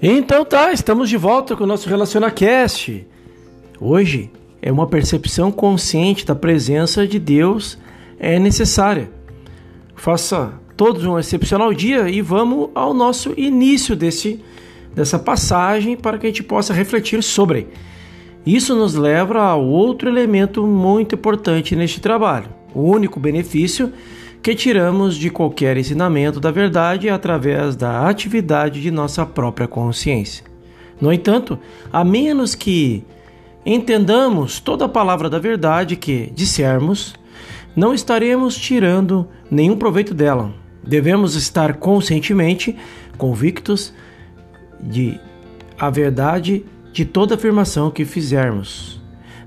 Então tá, estamos de volta com o nosso RelacionaCast. Hoje é uma percepção consciente da presença de Deus é necessária. Faça todos um excepcional dia e vamos ao nosso início desse, dessa passagem para que a gente possa refletir sobre. Isso nos leva a outro elemento muito importante neste trabalho. O único benefício que tiramos de qualquer ensinamento da verdade através da atividade de nossa própria consciência. No entanto, a menos que entendamos toda a palavra da verdade que dissermos, não estaremos tirando nenhum proveito dela. Devemos estar conscientemente convictos de a verdade de toda afirmação que fizermos.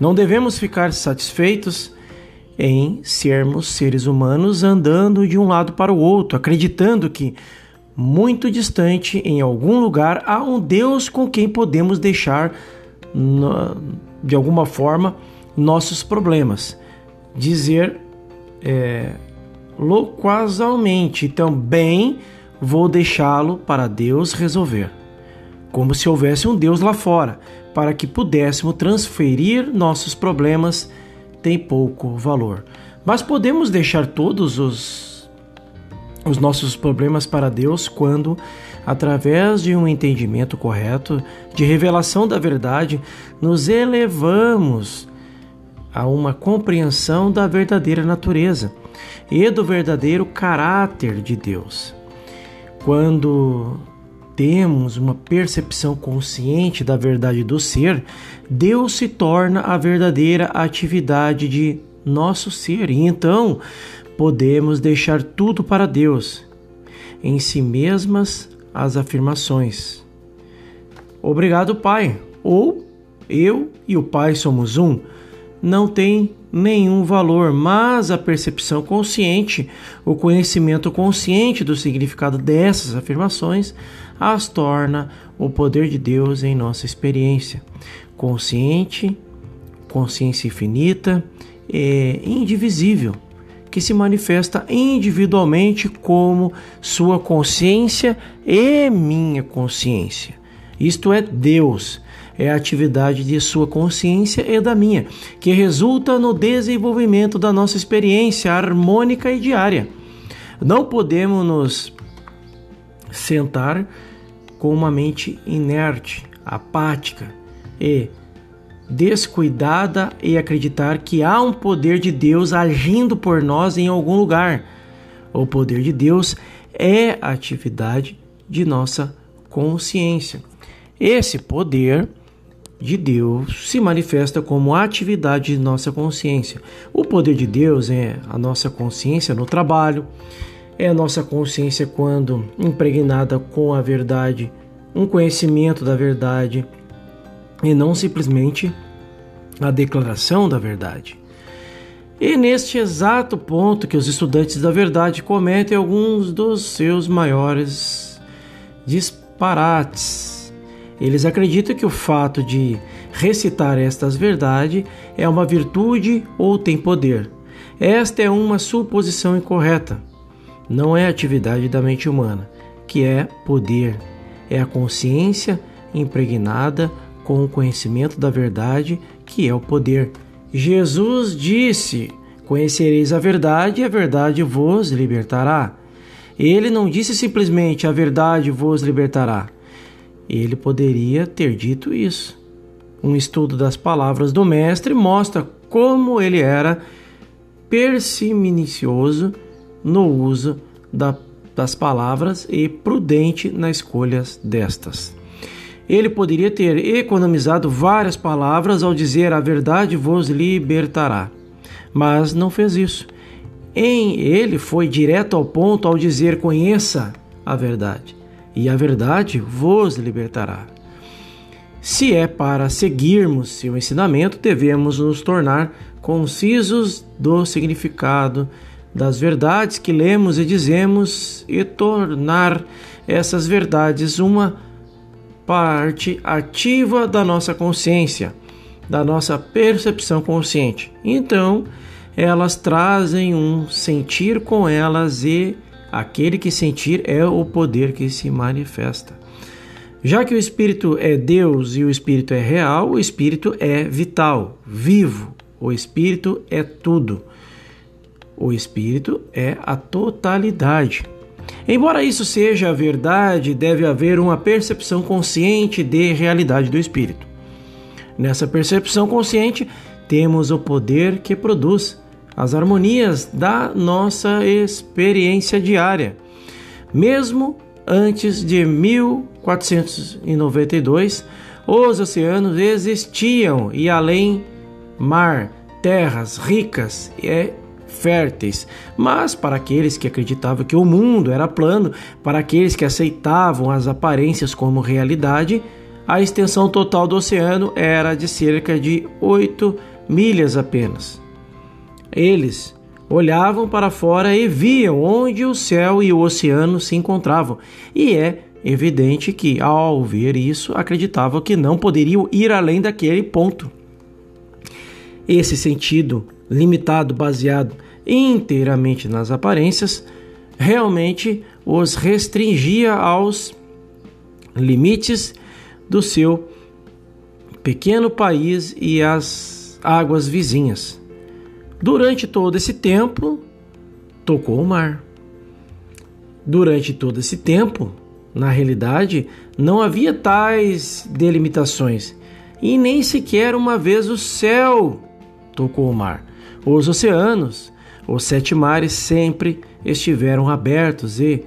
Não devemos ficar satisfeitos em sermos seres humanos andando de um lado para o outro, acreditando que muito distante, em algum lugar, há um Deus com quem podemos deixar, de alguma forma, nossos problemas. Dizer é, loquazalmente, também vou deixá-lo para Deus resolver. Como se houvesse um Deus lá fora, para que pudéssemos transferir nossos problemas tem pouco valor. Mas podemos deixar todos os, os nossos problemas para Deus quando, através de um entendimento correto, de revelação da verdade, nos elevamos a uma compreensão da verdadeira natureza e do verdadeiro caráter de Deus. Quando temos uma percepção consciente da verdade do ser, Deus se torna a verdadeira atividade de nosso ser. E então podemos deixar tudo para Deus, em si mesmas as afirmações. Obrigado, Pai. Ou eu e o Pai somos um. Não tem nenhum valor, mas a percepção consciente, o conhecimento consciente do significado dessas afirmações, as torna o poder de Deus em nossa experiência. Consciente, consciência infinita e indivisível, que se manifesta individualmente como sua consciência e minha consciência. Isto é Deus é a atividade de sua consciência e da minha, que resulta no desenvolvimento da nossa experiência harmônica e diária. Não podemos nos sentar com uma mente inerte, apática e descuidada e acreditar que há um poder de Deus agindo por nós em algum lugar. O poder de Deus é a atividade de nossa consciência. Esse poder de Deus se manifesta como atividade de nossa consciência. O poder de Deus é a nossa consciência no trabalho, é a nossa consciência quando impregnada com a verdade, um conhecimento da verdade e não simplesmente a declaração da verdade. E neste exato ponto que os estudantes da verdade cometem alguns dos seus maiores disparates eles acreditam que o fato de recitar estas verdades é uma virtude ou tem poder. Esta é uma suposição incorreta. Não é atividade da mente humana, que é poder. É a consciência impregnada com o conhecimento da verdade, que é o poder. Jesus disse: Conhecereis a verdade e a verdade vos libertará. Ele não disse simplesmente a verdade vos libertará. Ele poderia ter dito isso. Um estudo das palavras do Mestre mostra como ele era persiminioso no uso da, das palavras e prudente na escolha destas. Ele poderia ter economizado várias palavras ao dizer a verdade vos libertará, mas não fez isso. Em ele foi direto ao ponto ao dizer conheça a verdade e a verdade vos libertará. Se é para seguirmos seu ensinamento, devemos nos tornar concisos do significado das verdades que lemos e dizemos e tornar essas verdades uma parte ativa da nossa consciência, da nossa percepção consciente. Então, elas trazem um sentir com elas e Aquele que sentir é o poder que se manifesta. Já que o espírito é Deus e o espírito é real, o espírito é vital, vivo. O espírito é tudo. O espírito é a totalidade. Embora isso seja a verdade, deve haver uma percepção consciente de realidade do espírito. Nessa percepção consciente, temos o poder que produz as harmonias da nossa experiência diária. Mesmo antes de 1492, os oceanos existiam e além mar, terras ricas e férteis. Mas para aqueles que acreditavam que o mundo era plano, para aqueles que aceitavam as aparências como realidade, a extensão total do oceano era de cerca de 8 milhas apenas. Eles olhavam para fora e viam onde o céu e o oceano se encontravam, e é evidente que, ao ver isso, acreditavam que não poderiam ir além daquele ponto. Esse sentido limitado, baseado inteiramente nas aparências, realmente os restringia aos limites do seu pequeno país e às águas vizinhas. Durante todo esse tempo, tocou o mar. Durante todo esse tempo, na realidade, não havia tais delimitações e nem sequer uma vez o céu tocou o mar. Os oceanos, os sete mares sempre estiveram abertos e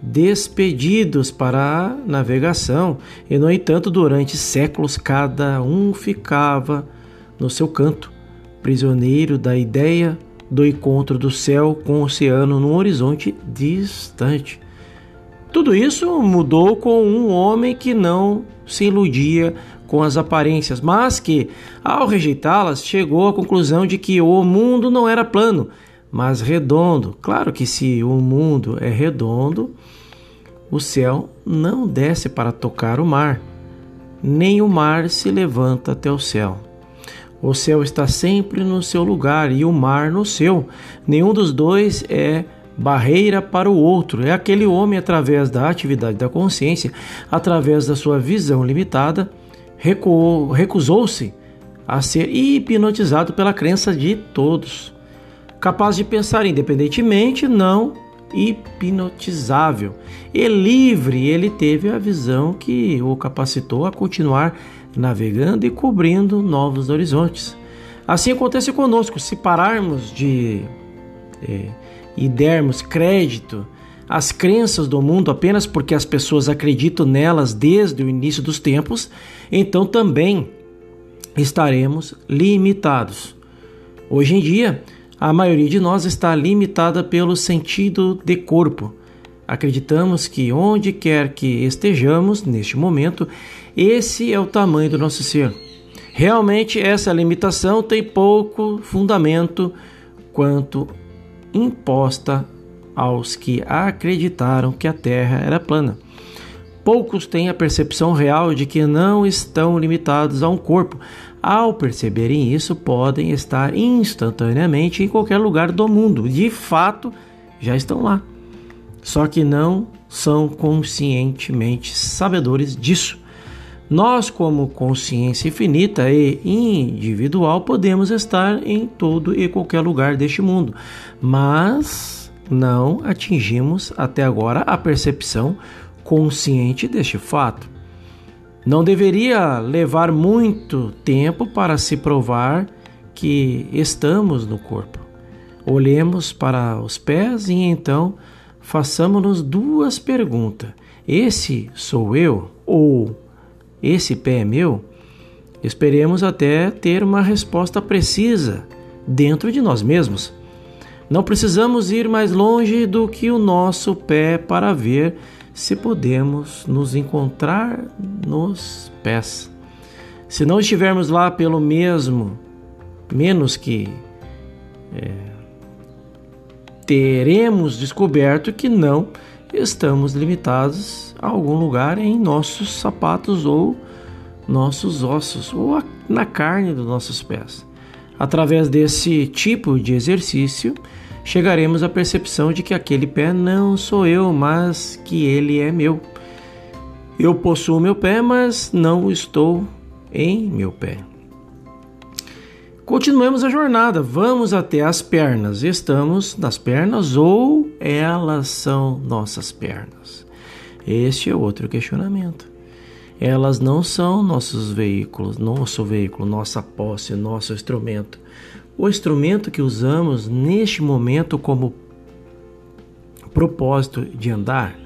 despedidos para a navegação, e no entanto, durante séculos cada um ficava no seu canto, prisioneiro da ideia do encontro do céu com o oceano num horizonte distante. Tudo isso mudou com um homem que não se iludia com as aparências, mas que, ao rejeitá-las, chegou à conclusão de que o mundo não era plano, mas redondo. Claro que se o mundo é redondo, o céu não desce para tocar o mar, nem o mar se levanta até o céu. O céu está sempre no seu lugar e o mar no seu. Nenhum dos dois é barreira para o outro. É aquele homem, através da atividade da consciência, através da sua visão limitada, recusou-se a ser hipnotizado pela crença de todos. Capaz de pensar independentemente, não hipnotizável. E livre, ele teve a visão que o capacitou a continuar navegando e cobrindo novos horizontes. Assim acontece conosco, se pararmos de é, e dermos crédito às crenças do mundo apenas porque as pessoas acreditam nelas desde o início dos tempos, então também estaremos limitados. Hoje em dia, a maioria de nós está limitada pelo sentido de corpo. Acreditamos que onde quer que estejamos neste momento, esse é o tamanho do nosso ser. Realmente, essa limitação tem pouco fundamento quanto imposta aos que acreditaram que a Terra era plana. Poucos têm a percepção real de que não estão limitados a um corpo. Ao perceberem isso, podem estar instantaneamente em qualquer lugar do mundo. De fato, já estão lá. Só que não são conscientemente sabedores disso. Nós, como consciência infinita e individual, podemos estar em todo e qualquer lugar deste mundo, mas não atingimos até agora a percepção consciente deste fato. Não deveria levar muito tempo para se provar que estamos no corpo. Olhemos para os pés e então façamos-nos duas perguntas: Esse sou eu? Ou esse pé é meu? Esperemos até ter uma resposta precisa dentro de nós mesmos. Não precisamos ir mais longe do que o nosso pé para ver se podemos nos encontrar nos pés. Se não estivermos lá pelo mesmo, menos que é, teremos descoberto que não estamos limitados a algum lugar em nossos sapatos ou nossos ossos ou na carne dos nossos pés. Através desse tipo de exercício, chegaremos à percepção de que aquele pé não sou eu, mas que ele é meu. Eu possuo meu pé, mas não estou em meu pé. Continuemos a jornada, vamos até as pernas. Estamos nas pernas ou elas são nossas pernas? Este é outro questionamento. Elas não são nossos veículos, nosso veículo, nossa posse, nosso instrumento. O instrumento que usamos neste momento como propósito de andar,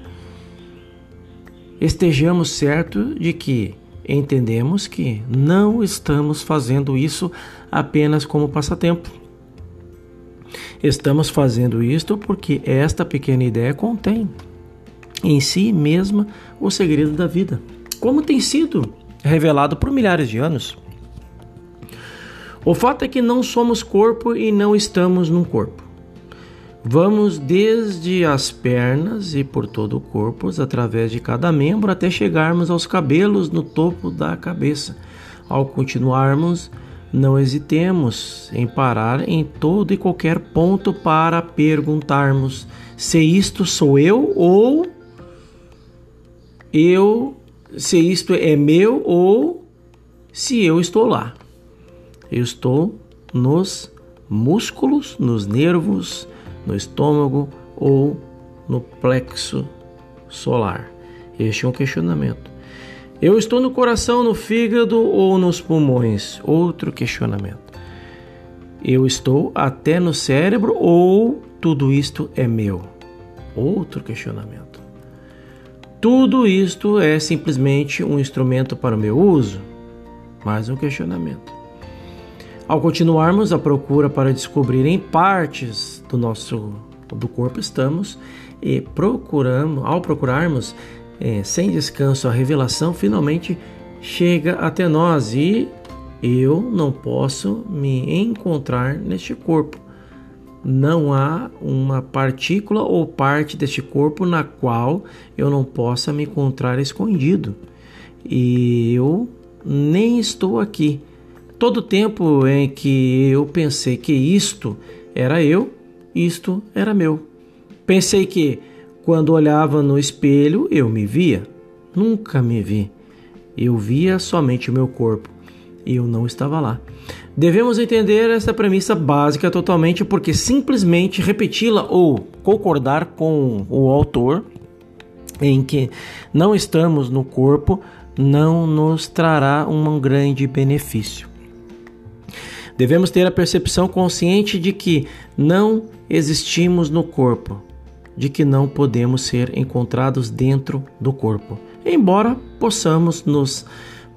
estejamos certo de que entendemos que não estamos fazendo isso apenas como passatempo. Estamos fazendo isto porque esta pequena ideia contém em si mesma o segredo da vida, como tem sido revelado por milhares de anos. O fato é que não somos corpo e não estamos num corpo. Vamos desde as pernas e por todo o corpo, através de cada membro, até chegarmos aos cabelos no topo da cabeça. Ao continuarmos, não hesitemos em parar em todo e qualquer ponto para perguntarmos se isto sou eu ou eu, se isto é meu ou se eu estou lá. Eu estou nos músculos, nos nervos, no estômago ou no plexo solar? Este é um questionamento. Eu estou no coração, no fígado ou nos pulmões? Outro questionamento. Eu estou até no cérebro ou tudo isto é meu? Outro questionamento. Tudo isto é simplesmente um instrumento para o meu uso? Mais um questionamento. Ao continuarmos a procura para descobrir em partes do nosso do corpo estamos e procuramos, ao procurarmos é, sem descanso a revelação finalmente chega até nós e eu não posso me encontrar neste corpo. Não há uma partícula ou parte deste corpo na qual eu não possa me encontrar escondido. E eu nem estou aqui Todo tempo em que eu pensei que isto era eu, isto era meu. Pensei que quando olhava no espelho eu me via. Nunca me vi. Eu via somente o meu corpo eu não estava lá. Devemos entender essa premissa básica totalmente porque simplesmente repeti-la ou concordar com o autor em que não estamos no corpo não nos trará um grande benefício. Devemos ter a percepção consciente de que não existimos no corpo, de que não podemos ser encontrados dentro do corpo, embora possamos nos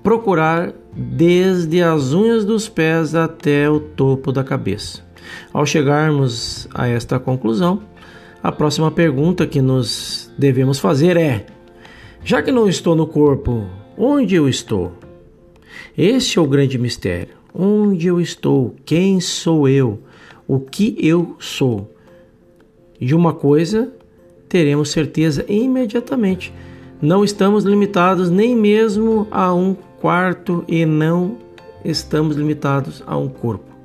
procurar desde as unhas dos pés até o topo da cabeça. Ao chegarmos a esta conclusão, a próxima pergunta que nos devemos fazer é: já que não estou no corpo, onde eu estou? Este é o grande mistério. Onde eu estou? Quem sou eu? O que eu sou? De uma coisa teremos certeza imediatamente. Não estamos limitados nem mesmo a um quarto e não estamos limitados a um corpo.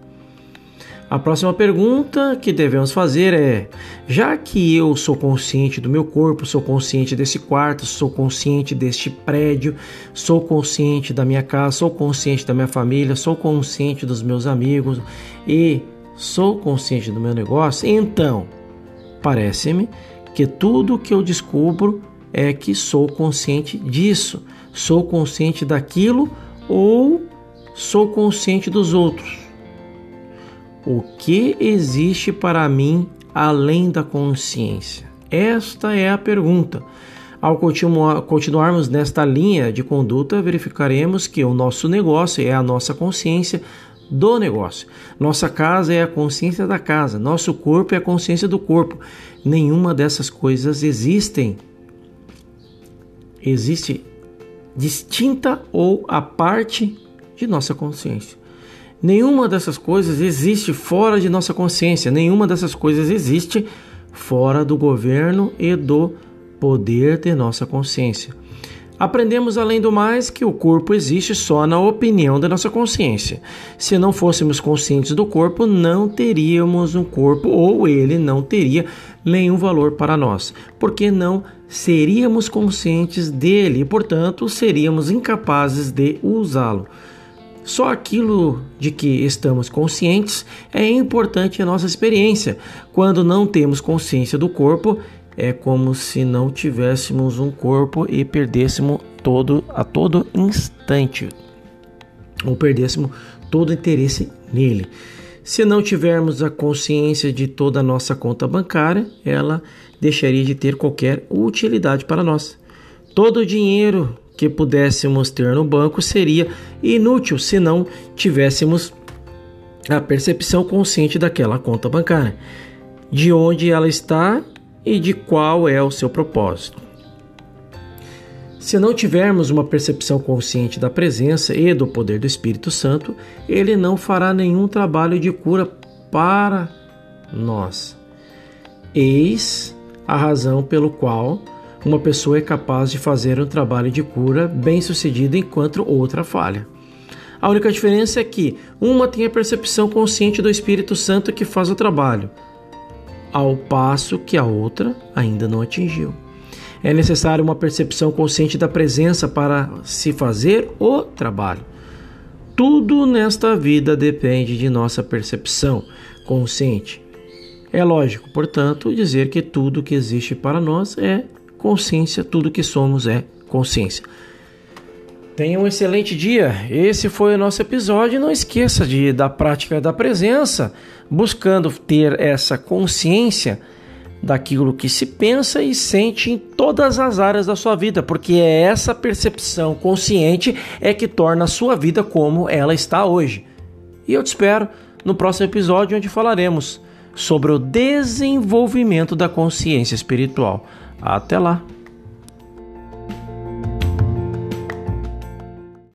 A próxima pergunta que devemos fazer é: já que eu sou consciente do meu corpo, sou consciente desse quarto, sou consciente deste prédio, sou consciente da minha casa, sou consciente da minha família, sou consciente dos meus amigos e sou consciente do meu negócio, então parece-me que tudo que eu descubro é que sou consciente disso, sou consciente daquilo ou sou consciente dos outros. O que existe para mim além da consciência? Esta é a pergunta. Ao continuarmos nesta linha de conduta, verificaremos que o nosso negócio é a nossa consciência do negócio. Nossa casa é a consciência da casa. Nosso corpo é a consciência do corpo. Nenhuma dessas coisas existem. Existe distinta ou a parte de nossa consciência. Nenhuma dessas coisas existe fora de nossa consciência, nenhuma dessas coisas existe fora do governo e do poder de nossa consciência. Aprendemos, além do mais, que o corpo existe só na opinião da nossa consciência. Se não fôssemos conscientes do corpo, não teríamos um corpo ou ele não teria nenhum valor para nós, porque não seríamos conscientes dele e, portanto, seríamos incapazes de usá-lo. Só aquilo de que estamos conscientes é importante em nossa experiência. Quando não temos consciência do corpo, é como se não tivéssemos um corpo e perdêssemos todo a todo instante ou perdêssemos todo interesse nele. Se não tivermos a consciência de toda a nossa conta bancária, ela deixaria de ter qualquer utilidade para nós. Todo o dinheiro que pudéssemos ter no banco seria inútil se não tivéssemos a percepção consciente daquela conta bancária, de onde ela está e de qual é o seu propósito. Se não tivermos uma percepção consciente da presença e do poder do Espírito Santo, ele não fará nenhum trabalho de cura para nós. Eis a razão pelo qual uma pessoa é capaz de fazer um trabalho de cura bem sucedido enquanto outra falha. A única diferença é que uma tem a percepção consciente do Espírito Santo que faz o trabalho, ao passo que a outra ainda não atingiu. É necessário uma percepção consciente da presença para se fazer o trabalho. Tudo nesta vida depende de nossa percepção consciente. É lógico, portanto, dizer que tudo que existe para nós é consciência, tudo que somos é consciência. Tenha um excelente dia. Esse foi o nosso episódio. Não esqueça de da prática da presença, buscando ter essa consciência daquilo que se pensa e sente em todas as áreas da sua vida, porque é essa percepção consciente é que torna a sua vida como ela está hoje. E eu te espero no próximo episódio onde falaremos sobre o desenvolvimento da consciência espiritual. Até lá!